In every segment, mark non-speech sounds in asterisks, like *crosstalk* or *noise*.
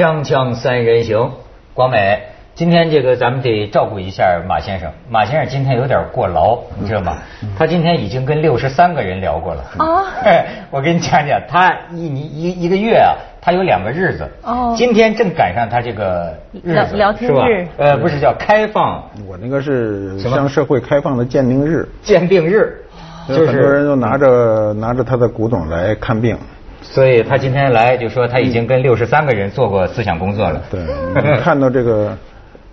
锵锵三人行，广美，今天这个咱们得照顾一下马先生。马先生今天有点过劳，你知道吗？他今天已经跟六十三个人聊过了。啊哎，*laughs* 我跟你讲讲，他一你一一个月啊，他有两个日子。哦今天正赶上他这个日子，聊聊天是吧日呃，不是叫开放我那个是向社会开放的鉴定日，鉴定日，就是很多人，都拿着拿着他的古董来看病。所以他今天来就说他已经跟六十三个人做过思想工作了。对，你看到这个，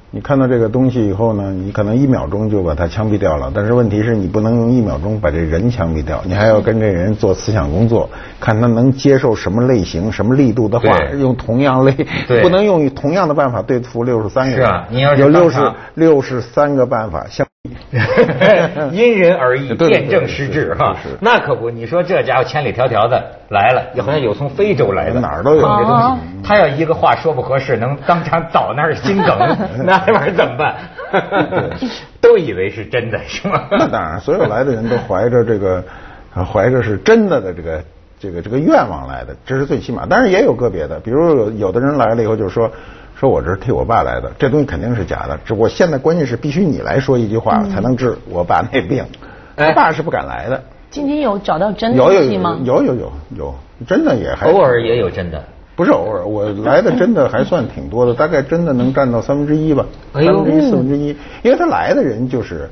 你看到这个东西以后呢，你可能一秒钟就把他枪毙掉了。但是问题是你不能用一秒钟把这人枪毙掉，你还要跟这人做思想工作，看他能接受什么类型、什么力度的话，用同样类对，不能用同样的办法对付六十三个人。是啊你要是有六十六十三个办法相。*laughs* 因人而异，辩证施治哈。那可不，你说这家伙千里迢迢的来了，好像有从非洲来的，哪儿都有这东哦西。他要一个话说不合适，能当场倒那儿心梗，*laughs* 那玩意儿怎么办？*laughs* 都以为是真的，是吗？那当然，所有来的人都怀着这个，呃怀着是真的的这个这个这个愿望来的，这是最起码。当然也有个别的，比如有有的人来了以后就说，说我这是替我爸来的，这东西肯定是假的。只不过现在关键是必须你来说一句话才能治我爸那病，哎他爸是不敢来的。今天有找到真的吗？有有有有，真的也还偶尔也有真的。不是偶尔，我来的真的还算挺多的，大概真的能占到三分之一吧，三分之一四分之一，因为他来的人就是。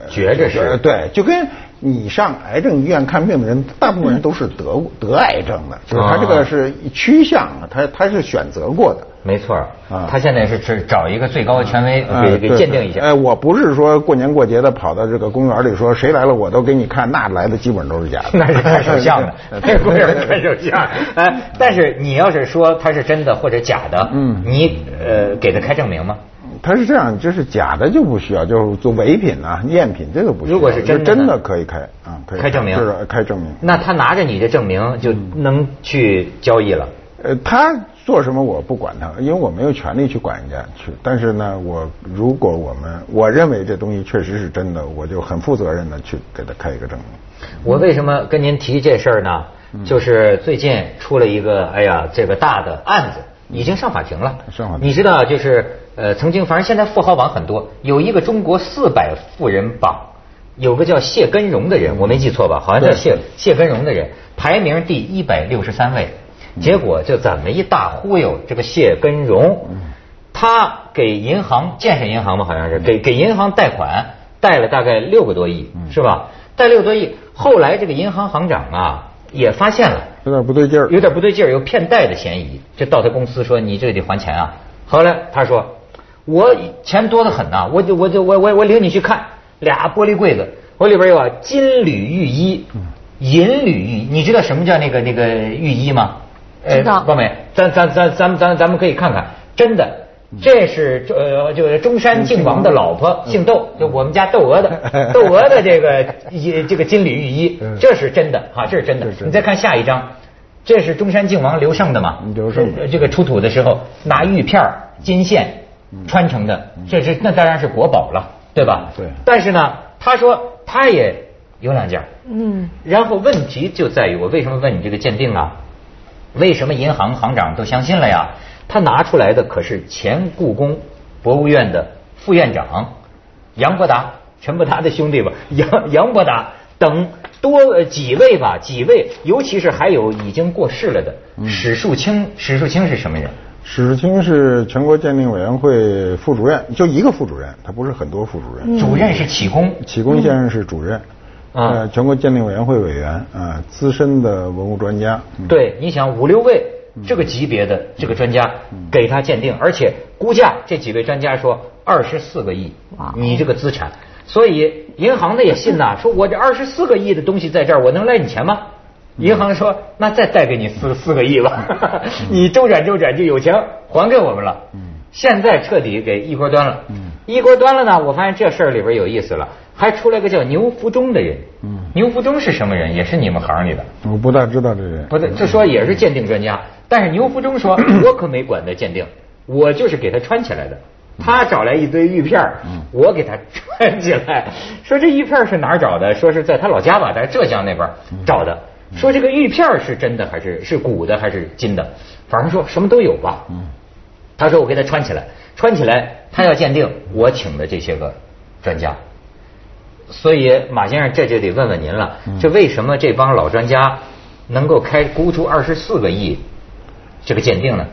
呃觉着是呃对，就跟你上癌症医院看病的人，大部分人都是得过得癌症的，就是他这个是趋向啊，他他是选择过的。没错啊他现在是只找一个最高的权威呃给给鉴定一下。哎，我不是说过年过节的跑到这个公园里说谁来了我都给你看，那来的基本都是假的。*laughs* 那是看手相的，*laughs* 那是公园看手相。哎，但是你要是说他是真的或者假的，嗯你呃给他开证明吗？他是这样，就是假的就不需要，就是做伪品啊、赝品这个不需要。如果是真的呢真的可以开啊，可以开证明就是开证明。那他拿着你的证明就能去交易了。呃，他做什么我不管他，因为我没有权利去管人家去。但是呢，我如果我们我认为这东西确实是真的，我就很负责任的去给他开一个证明。我为什么跟您提这事儿呢？嗯就是最近出了一个，哎呀，这个大的案子已经上法庭了。上法庭你知道，就是呃，曾经反正现在富豪榜很多，有一个中国四百富人榜，有个叫谢根荣的人，我没记错吧？好像叫谢谢根荣的人，排名第一百六十三位。结果就怎么一大忽悠，这个谢根荣，他给银行建设银行吧，好像是给给银行贷款，贷了大概六个多亿，是吧？贷六个多亿，后来这个银行行长啊也发现了有点不对劲儿。有点不对劲儿，有骗贷的嫌疑，就到他公司说你这个得还钱啊。后来他说我钱多得很呐、我就我就我我我领你去看俩玻璃柜子，我里边有啊金缕玉衣、银缕玉衣，你知道什么叫那个那个玉衣吗？知道光美，咱咱咱咱们咱咱们可以看看，真的。这是呃，就是中山靖王的老婆，姓窦，就我们家窦娥的，*laughs* 窦娥的这个衣这个金缕玉衣，这是真的啊，这是真的。你再看下一张，这是中山靖王刘胜的嘛？刘胜的呃这个出土的时候拿玉片金线穿成的，这是那当然是国宝了，对吧？对但是呢，他说他也有两件，嗯，然后问题就在于我为什么问你这个鉴定啊？为什么银行行长都相信了呀？他拿出来的可是前故宫博物院的副院长杨伯达，陈伯达的兄弟吧，*laughs* 杨杨伯达等多呃几位吧，几位，尤其是还有已经过世了的史树清。史树清是什么人？史树清是全国鉴定委员会副主任，就一个副主任，他不是很多副主任。主任是启功。启功先生是主任，啊呃，全国鉴定委员会委员啊，资深的文物专家。嗯对，你想五六位这个级别的这个专家给他鉴定，而且估价这几位专家说二十四个亿，你这个资产，所以银行的也信呐，说我这二十四个亿的东西在这儿，我能赖你钱吗？银行说那再贷给你四四个亿吧，*laughs* 你周转周转就有钱还给我们了。现在彻底给一锅端了，一锅端了呢，我发现这事儿里边有意思了，还出来个叫牛福忠的人。牛福忠是什么人？也是你们行里的。我不大知道这人。不对，就说也是鉴定专家，但是牛福忠说，*coughs* 我可没管他鉴定，我就是给他穿起来的。他找来一堆玉片儿我给他穿起来。说这玉片是哪儿找的？说是在他老家吧，在浙江那边找的。说这个玉片是真的还是是古的还是金的？反正说什么都有吧。他说我给他穿起来，穿起来他要鉴定，我请的这些个专家。所以马先生这就得问问您了，这为什么这帮老专家能够开估出二十四个亿这个鉴定呢？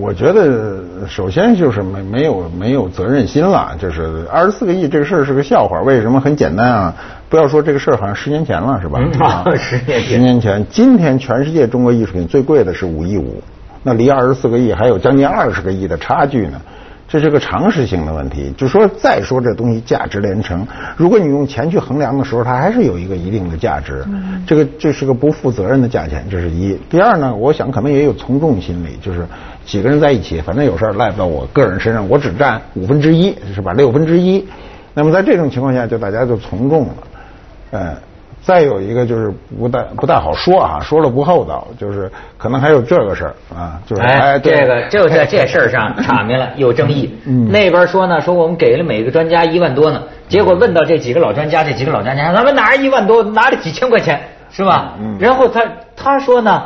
我觉得首先就是没没有没有责任心了，就是二十四个亿这个事儿是个笑话。为什么很简单啊？不要说这个事儿，好像十年前了是吧？啊，*laughs* 十年前。十年前，今天全世界中国艺术品最贵的是五亿五，那离二十四个亿还有将近二十个亿的差距呢。这是个常识性的问题，就说再说这东西价值连城，如果你用钱去衡量的时候，它还是有一个一定的价值。这个这是个不负责任的价钱，这是一。第二呢，我想可能也有从众心理，就是几个人在一起，反正有事儿赖不到我个人身上，我只占五分之一，是吧？六分之一。那么在这种情况下，就大家就从众了，嗯。再有一个就是不大不大好说啊，说了不厚道，就是可能还有这个事儿啊，就是哎，这个就在这事儿上 *laughs* 阐明了有争议。那边说呢，说我们给了每个专家一万多呢，结果问到这几个老专家，这几个老专家，咱们哪一万多，拿了几千块钱是吧？然后他他说呢，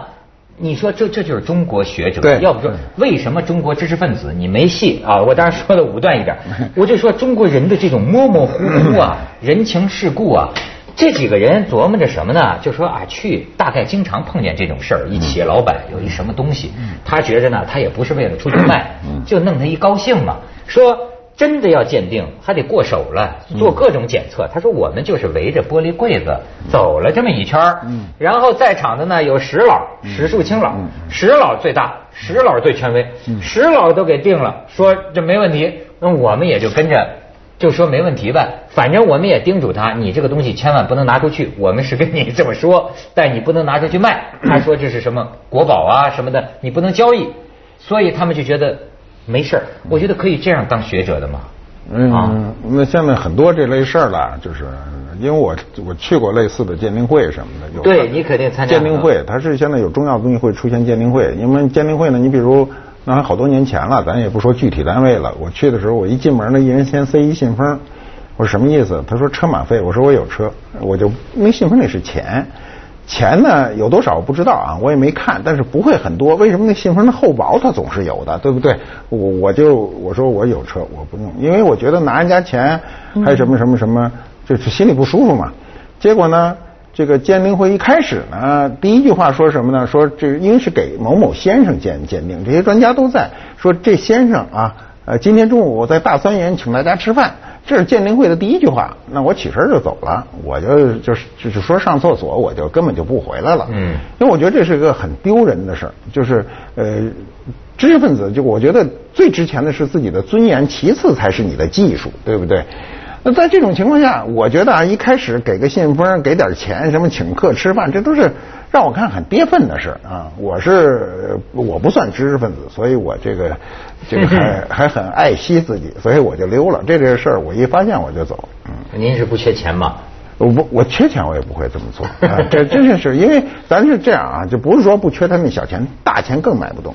你说这这就是中国学者，要不说为什么中国知识分子你没戏啊？我当然说的武断一点，*laughs* 我就说中国人的这种模模糊糊啊，人情世故啊。这几个人琢磨着什么呢？就说啊，去大概经常碰见这种事儿。一企业老板有一什么东西，他觉着呢，他也不是为了出去卖，就弄他一高兴嘛。说真的要鉴定，还得过手了，做各种检测。他说我们就是围着玻璃柜子走了这么一圈儿，然后在场的呢有石老、石树清老，石老最大，石老最权威，石老都给定了，说这没问题，那我们也就跟着。就说没问题吧，反正我们也叮嘱他，你这个东西千万不能拿出去。我们是跟你这么说，但你不能拿出去卖。他说这是什么国宝啊什么的，你不能交易。所以他们就觉得没事儿。我觉得可以这样当学者的嘛。嗯，那现在很多这类事儿了，就是因为我我去过类似的鉴定会什么的。有对你肯定参加鉴定会，它是现在有重要东西会出现鉴定会，因为鉴定会呢，你比如。那还好多年前了，咱也不说具体单位了。我去的时候，我一进门，呢一人先塞一信封。我说什么意思？他说车马费。我说我有车，我就那信封里是钱，钱呢有多少我不知道啊，我也没看，但是不会很多。为什么那信封的厚薄它总是有的，对不对？我我就我说我有车，我不用，因为我觉得拿人家钱还什么什么什么，就是心里不舒服嘛。结果呢？这个鉴定会一开始呢，第一句话说什么呢？说这因为是给某某先生鉴鉴定，这些专家都在。说这先生啊，呃，今天中午我在大三元请大家吃饭，这是鉴定会的第一句话。那我起身就走了，我就就是就是说上厕所，我就根本就不回来了。嗯，因为我觉得这是一个很丢人的事儿，就是呃，知识分子就我觉得最值钱的是自己的尊严，其次才是你的技术，对不对？那在这种情况下，我觉得啊，一开始给个信封，给点钱，什么请客吃饭，这都是让我看很跌份的事啊。我是我不算知识分子，所以我这个这个还 *laughs* 还很爱惜自己，所以我就溜了。这个事儿我一发现我就走。嗯，您是不缺钱吗？我不，我缺钱我也不会这么做。这真是是因为咱是这样啊，就不是说不缺他那小钱，大钱更买不动。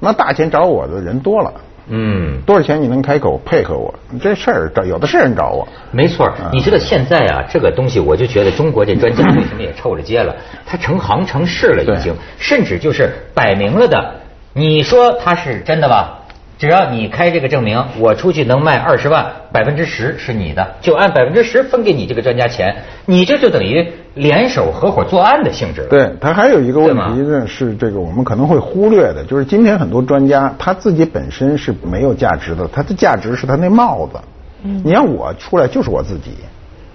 那大钱找我的人多了。嗯，多少钱你能开口配合我？这事儿找有的是人找我。没错，你知道现在啊，这个东西我就觉得中国这专家为什么也臭了街了？他成行成市了已经，甚至就是摆明了的，你说他是真的吧？只要你开这个证明，我出去能卖二十万，百分之十是你的，就按百分之十分给你这个专家钱，你这就等于联手合伙作案的性质。对他还有一个问题呢，是这个我们可能会忽略的，就是今天很多专家他自己本身是没有价值的，他的价值是他那帽子。嗯，你让我出来就是我自己，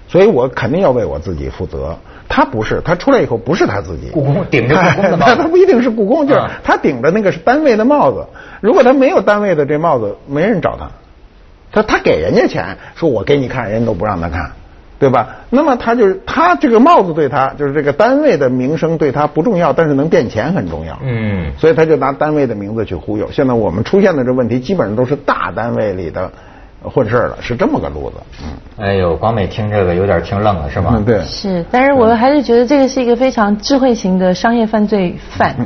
所以我肯定要为我自己负责。他不是，他出来以后不是他自己，故宫顶着 *laughs* 故宫的帽子，他不一定是故宫，就是他顶着那个是单位的帽子。如果他没有单位的这帽子，没人找他。他他给人家钱，说我给你看，人家都不让他看，对吧？那么他就是他这个帽子对他，就是这个单位的名声对他不重要，但是能垫钱很重要。嗯，所以他就拿单位的名字去忽悠。现在我们出现的这问题，基本上都是大单位里的。混事儿了，是这么个路子。嗯，哎呦，广美听这个有点听愣了，是吧？对，是，但是我还是觉得这个是一个非常智慧型的商业犯罪犯。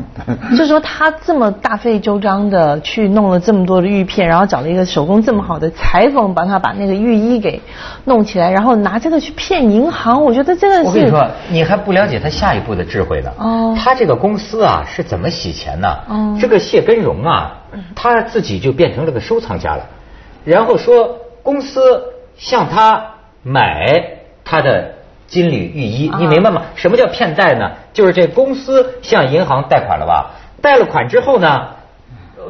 就说他这么大费周章的去弄了这么多的玉片，然后找了一个手工这么好的裁缝，帮他把那个玉衣给弄起来，然后拿这个去骗银行，我觉得这个是。我跟你说，你还不了解他下一步的智慧呢。哦。他这个公司啊是怎么洗钱呢？哦。这个谢根荣啊。他自己就变成了个收藏家了。然后说公司向他买他的金缕玉衣，你明白吗？什么叫骗贷呢？就是这公司向银行贷款了吧？贷了款之后呢，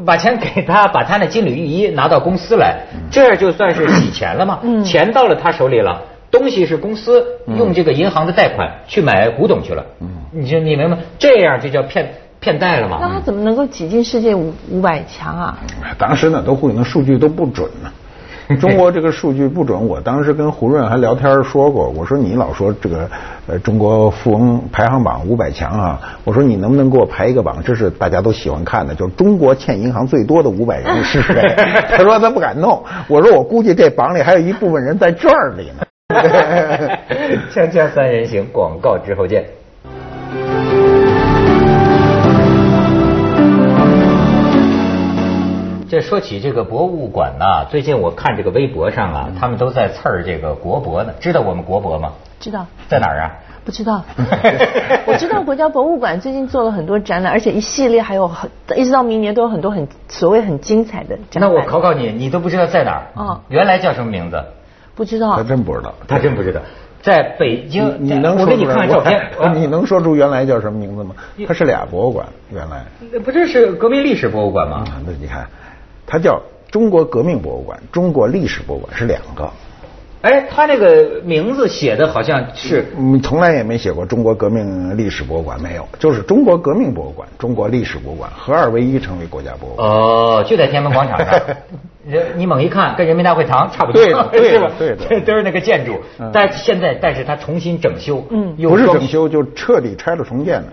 把钱给他，把他那金缕玉衣拿到公司来，这样就算是洗钱了嘛？钱到了他手里了。东西是公司用这个银行的贷款去买古董去了，你就你明白？这样就叫骗骗贷了嘛？那他怎么能够挤进世界五五百强啊？当时呢，都可能数据都不准呢。*laughs* 中国这个数据不准，我当时跟胡润还聊天说过，我说你老说这个呃中国富翁排行榜五百强啊，我说你能不能给我排一个榜？这是大家都喜欢看的，就是中国欠银行最多的五百人 *laughs* 是谁？他说他不敢弄，我说我估计这榜里还有一部分人在这儿里呢。*laughs* 锵锵三人行，广告之后见。这说起这个博物馆呐，最近我看这个微博上啊，他们都在刺儿这个国博呢。知道我们国博吗？知道。在哪儿啊？不知道。*laughs* 我知道国家博物馆最近做了很多展览，而且一系列还有很一直到明年都有很多很所谓很精彩的展览。那我考考你，你都不知道在哪儿？哦。原来叫什么名字？不知道。他真不知道。他真不知道。*laughs* 在北京，你能我给你看照片，*laughs* 你能说出原来叫什么名字吗？它是俩博物馆，原来。不就是革命历史博物馆吗？那你看。它叫中国革命博物馆、中国历史博物馆是两个。哎，它这个名字写的好像是，嗯，从来也没写过中国革命历史博物馆，没有，就是中国革命博物馆、中国历史博物馆合二为一成为国家博物馆。哦，就在天安门广场上。*laughs* 你猛一看，跟人民大会堂差不多，对 *laughs* 吧？对的，都是那个建筑。但现在，但是它重新整修，嗯，不是整修，就彻底拆了重建的。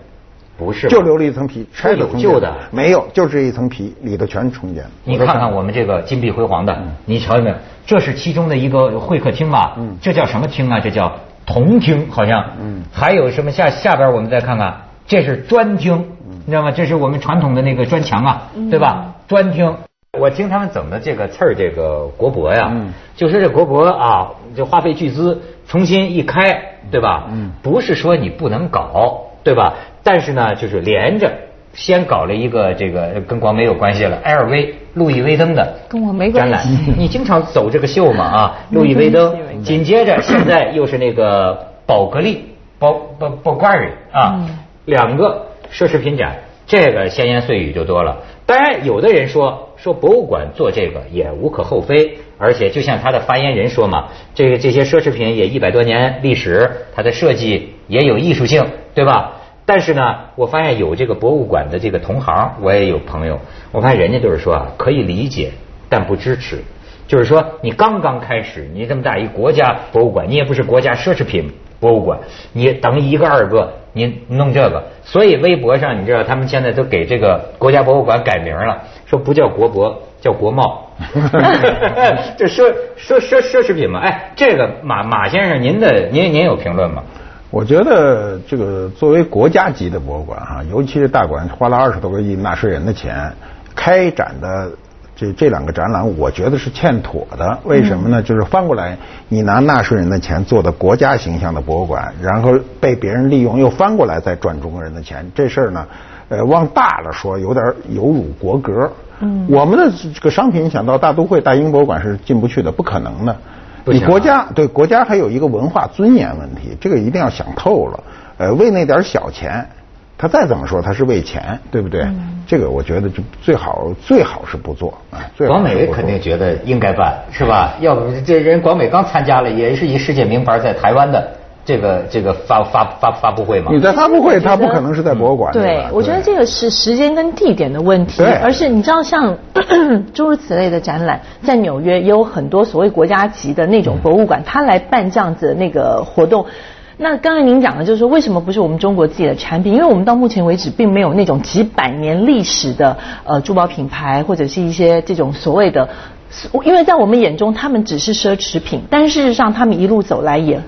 不是，就留了一层皮，拆有旧的，没有，就这一层皮，里头全是重建。你看看我们这个金碧辉煌的，你瞧见没有？这是其中的一个会客厅吧？嗯，这叫什么厅啊？这叫铜厅，好像。嗯，还有什么下下边我们再看看，这是砖厅，你知道吗？这是我们传统的那个砖墙啊，对吧？砖厅。我听他们怎么这个刺儿，这个国博呀，就说这国博啊，就花费巨资重新一开，对吧？嗯，不是说你不能搞。对吧？但是呢，就是连着先搞了一个这个跟广美有关系了，LV 路易威登的跟我没关系。你经常走这个秀嘛啊？路易威登，紧接着现在又是那个宝格丽，宝宝宝格丽啊，两个奢侈品展，这个闲言碎语就多了。当然，有的人说说博物馆做这个也无可厚非，而且就像他的发言人说嘛，这个这些奢侈品也一百多年历史，它的设计也有艺术性，对吧？但是呢，我发现有这个博物馆的这个同行，我也有朋友，我看人家就是说啊，可以理解，但不支持。就是说，你刚刚开始，你这么大一国家博物馆，你也不是国家奢侈品博物馆，你等一个二个，你弄这个。所以微博上，你知道他们现在都给这个国家博物馆改名了，说不叫国博，叫国贸。*laughs* 这奢奢奢奢侈品嘛，哎，这个马马先生，您的您您有评论吗？我觉得这个作为国家级的博物馆哈，尤其是大馆花了二十多个亿纳税人的钱开展的这这两个展览，我觉得是欠妥的。为什么呢？就是翻过来，你拿纳税人的钱做的国家形象的博物馆，然后被别人利用，又翻过来再赚中国人的钱，这事儿呢，呃，往大了说有点有辱国格。嗯，我们的这个商品想到大都会、大英博物馆是进不去的，不可能的。你国家对国家还有一个文化尊严问题，这个一定要想透了。呃，为那点小钱，他再怎么说他是为钱，对不对？这个我觉得就最好最好是不做啊。广美肯定觉得应该办，是吧？要不这人广美刚参加了，也是一世界名牌，在台湾的。这个这个发发发发布会吗？你在发布会，他不可能是在博物馆。对，我觉得这个是时间跟地点的问题，而是你知道，像 *clears throat* 诸如此类的展览，在纽约也有很多所谓国家级的那种博物馆，他来办这样子的那个活动。那刚才您讲的就是说，为什么不是我们中国自己的产品？因为我们到目前为止并没有那种几百年历史的呃珠宝品牌，或者是一些这种所谓的，因为在我们眼中，他们只是奢侈品，但事实上，他们一路走来也。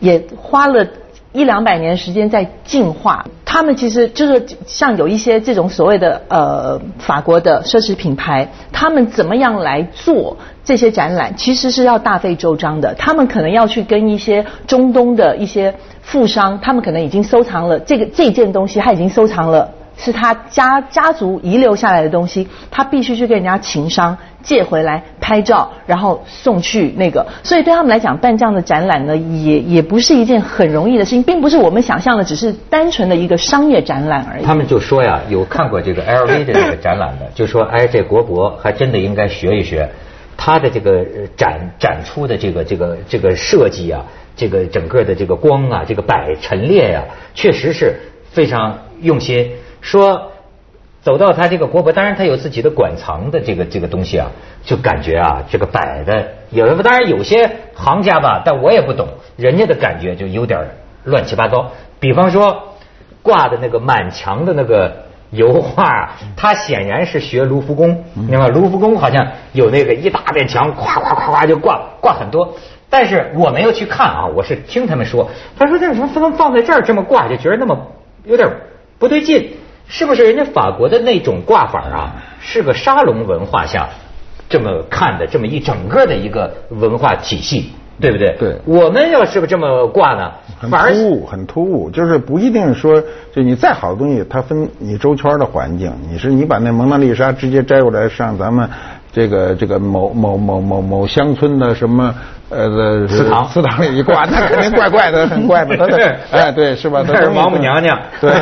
也花了一两百年时间在进化。他们其实就是像有一些这种所谓的呃法国的奢侈品牌，他们怎么样来做这些展览，其实是要大费周章的。他们可能要去跟一些中东的一些富商，他们可能已经收藏了这个这件东西，他已经收藏了是他家家族遗留下来的东西，他必须去跟人家情商借回来拍照，然后送去那个。所以对他们来讲，办这样的展览呢，也也不是一件很容易的事情，并不是我们想象的只是单纯的一个商业展览而已。他们就说呀，有看过这个 LV 的这个 *coughs* 展览的，就说哎，这国博还真的应该学一学，他的这个呃展展出的这个这个这个设计啊，这个整个的这个光啊，这个摆陈列呀、确实是非常用心。说走到他这个国博，当然他有自己的馆藏的这个这个东西啊，就感觉啊，这个摆的有的当然有些行家吧，但我也不懂，人家的感觉就有点乱七八糟。比方说挂的那个满墙的那个油画，他显然是学卢浮宫，你知道？卢浮宫好像有那个一大面墙，咵咵咵咵就挂挂很多。但是我没有去看啊，我是听他们说，他说这什么不能放在这儿这么挂，就觉得那么有点不对劲，是不是？人家法国的那种挂法啊，是个沙龙文化下这么看的这么一整个的一个文化体系，对不对？对我们要是不这么挂呢，很突兀，很突兀，就是不一定说，就你再好的东西，它分你周圈的环境。你是你把那蒙娜丽莎直接摘过来上咱们这个这个某某某某某乡村的什么呃的祠堂祠堂里一挂，那肯定怪怪的，很怪的。它的 *laughs* 哎对是吧？它东西那是王母娘娘对，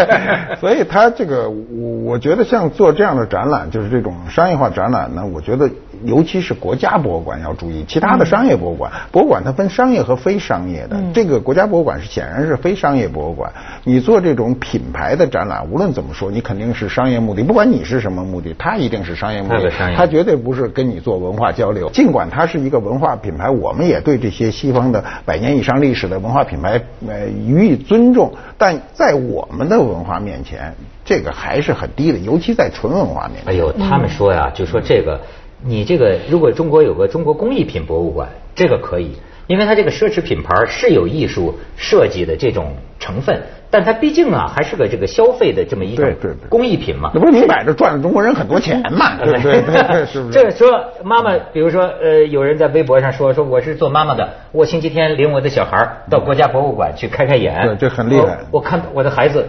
*laughs* 所以他这个我我觉得像做这样的展览，就是这种商业化展览呢，我觉得尤其是国家博物馆要注意，其他的商业博物馆，博物馆它分商业和非商业的，这个国家博物馆是显然是非商业博物馆。你做这种品牌的展览，无论怎么说，你肯定是商业目的，不管你是什么目的，它一定是商业目的它绝对不是跟你做文化交流。尽管它是一个文化品牌，我们也对这些西方的百年以上历史的文化品牌呃予以尊重，但在我们的文化面前，这个还是很低的，尤其在纯文化面前。哎呦，他们说呀，就说这个，你这个如果中国有个中国工艺品博物馆，这个可以，因为它这个奢侈品牌是有艺术设计的这种成分，但它毕竟啊还是个这个消费的这么一种工艺品嘛。那不是明摆着赚了中国人很多钱嘛？对不对？对是不是？这说妈妈，比如说呃，有人在微博上说说我是做妈妈的，我星期天领我的小孩儿到国家博物馆去开开眼，对这很厉害我我看我的孩子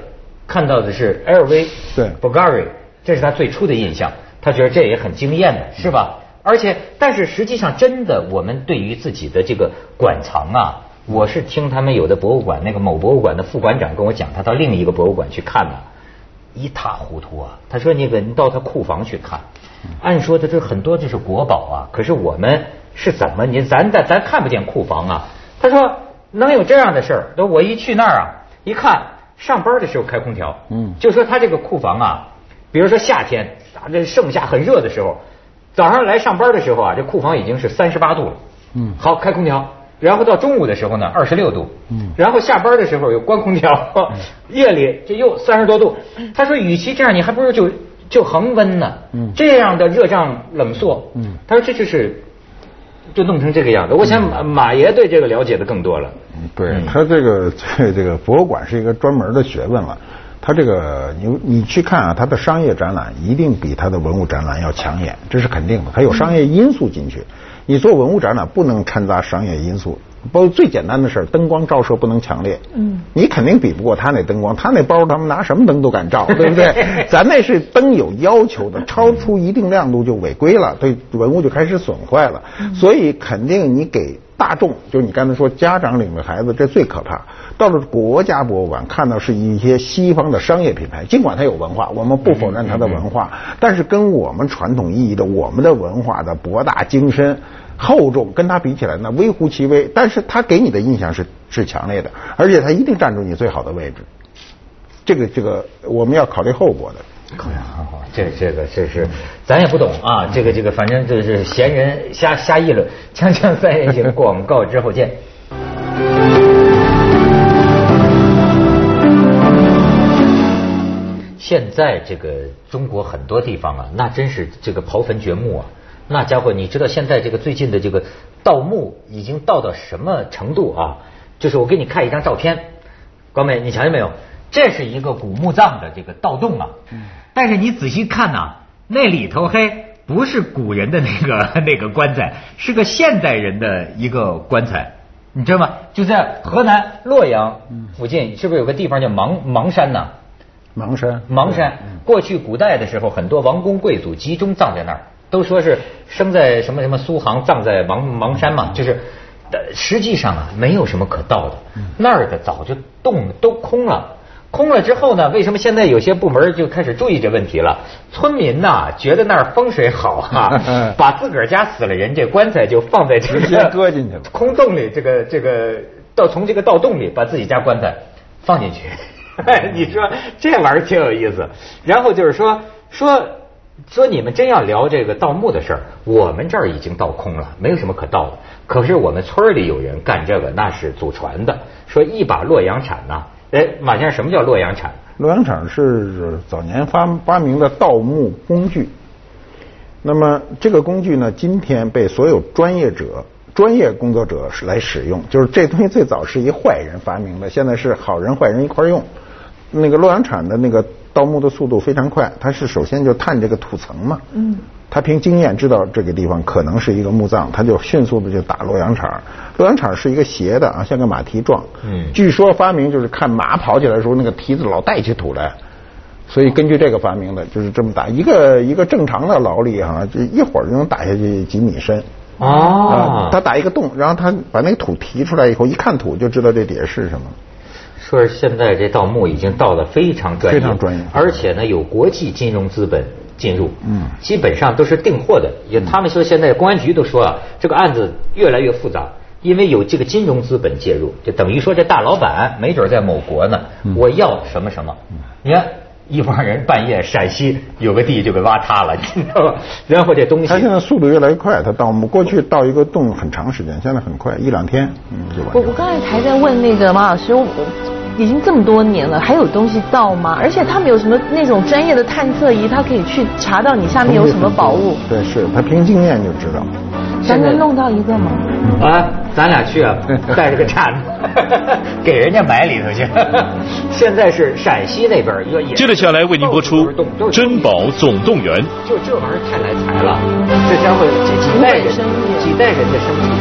看到的是 LV，对 Bulgari，这是他最初的印象，他觉得这也很惊艳的，是吧？而且，但是实际上，真的，我们对于自己的这个馆藏啊，我是听他们有的博物馆那个某博物馆的副馆长跟我讲，他到另一个博物馆去看呢，一塌糊涂啊。他说那个你到他库房去看，按说他这很多就是国宝啊，可是我们是怎么你咱咱咱看不见库房啊？他说能有这样的事儿？那我一去那儿啊，一看上班的时候开空调，嗯就说他这个库房啊，比如说夏天啊，这盛夏很热的时候，早上来上班的时候啊，这库房已经是三十八度了，嗯。好开空调。然后到中午的时候呢，二十六度，嗯。然后下班的时候又关空调，*laughs* 夜里这又三十多度。他说，与其这样，你还不如就就恒温呢，嗯。这样的热胀冷缩，嗯。他说这就是就弄成这个样子。我想马马爷对这个了解的更多了，对嗯。他这个这这个博物馆是一个专门的学问了。他这个你你去看啊，他的商业展览一定比他的文物展览要抢眼，这是肯定的。它有商业因素进去，你做文物展览不能掺杂商业因素。包括最简单的事儿，灯光照射不能强烈。嗯你肯定比不过他那灯光，他那包他们拿什么灯都敢照，对不对？*laughs* 咱那是灯有要求的，超出一定亮度就违规了，对文物就开始损坏了。所以肯定你给大众，就是你刚才说家长领着孩子，这最可怕。到了国家博物馆，看到是一些西方的商业品牌，尽管它有文化，我们不否认它的文化，但是跟我们传统意义的我们的文化的博大精深。厚重跟它比起来呢，微乎其微，但是它给你的印象是是强烈的，而且它一定占住你最好的位置。这个这个我们要考虑后果的。好呀，好好，这这个这是咱也不懂啊，*laughs* 这个这个反正就是闲人瞎瞎议论。锵锵三人行，广告之后见。现在这个中国很多地方啊，那真是这个刨坟掘墓啊，那家伙，你知道现在这个最近的这个盗墓已经盗到什么程度啊？就是我给你看一张照片，高美，你瞧见没有？这是一个古墓葬的这个盗洞啊，但是你仔细看呐、那里头嘿不是古人的那个那个棺材，是个现代人的一个棺材，你知道吗？就在河南洛阳附近，是不是有个地方叫邙邙山呐？邙山，邙山，过去古代的时候，很多王公贵族集中葬在那儿，都说是生在什么什么苏杭，葬在邙邙山嘛，就是，实际上啊，没有什么可盗的，那儿的早就洞都空了。空了之后呢？为什么现在有些部门就开始注意这问题了？村民呐，觉得那儿风水好啊，*laughs* 把自个儿家死了人这棺材就放在这个搁进去了空洞里，这个这个到从这个盗洞里把自己家棺材放进去。*laughs* 你说这玩意儿挺有意思。然后就是说说说你们真要聊这个盗墓的事儿，我们这儿已经盗空了，没有什么可盗的。可是我们村里有人干这个，那是祖传的。说一把洛阳铲呐。哎，马先生，什么叫洛阳铲？洛阳铲是早年发发明的盗墓工具。那么这个工具呢，今天被所有专业者、专业工作者来使用。就是这东西最早是一坏人发明的，现在是好人坏人一块用。那个洛阳铲的那个盗墓的速度非常快，它是首先就探这个土层嘛。嗯。他凭经验知道这个地方可能是一个墓葬，他就迅速的就打洛阳铲。洛阳铲是一个斜的啊，像个马蹄状。嗯。据说发明就是看马跑起来的时候，那个蹄子老带起土来，所以根据这个发明的，就是这么打一个一个正常的劳力哈，就一会儿就能打下去几米深。哦。他打一个洞，然后他把那个土提出来以后，一看土就知道这底下是什么。说现在这盗墓已经到了非常专业，非常专业，而且呢有国际金融资本。进入，嗯，基本上都是订货的。也他们说现在公安局都说啊，这个案子越来越复杂，因为有这个金融资本介入，就等于说这大老板没准在某国呢，我要什么什么。你看一帮人半夜陕西有个地就给挖塌了，你知道吧？然后这东西，他现在速度越来越快，他盗墓过去盗一个洞很长时间，现在很快，一两天嗯就完。我我刚才还在问那个马老师。已经这么多年了，还有东西盗吗？而且他们有什么那种专业的探测仪，他可以去查到你下面有什么宝物？对，是他凭经验就知道。咱能弄到一个吗？啊，咱俩去啊，*laughs* 带着个铲子，*laughs* 给人家埋里头去。*laughs* 现在是陕西那边一个。接着下来为您播出《珍宝总动员》。就这玩意儿太来财了，这将会几几代人几代人的生意。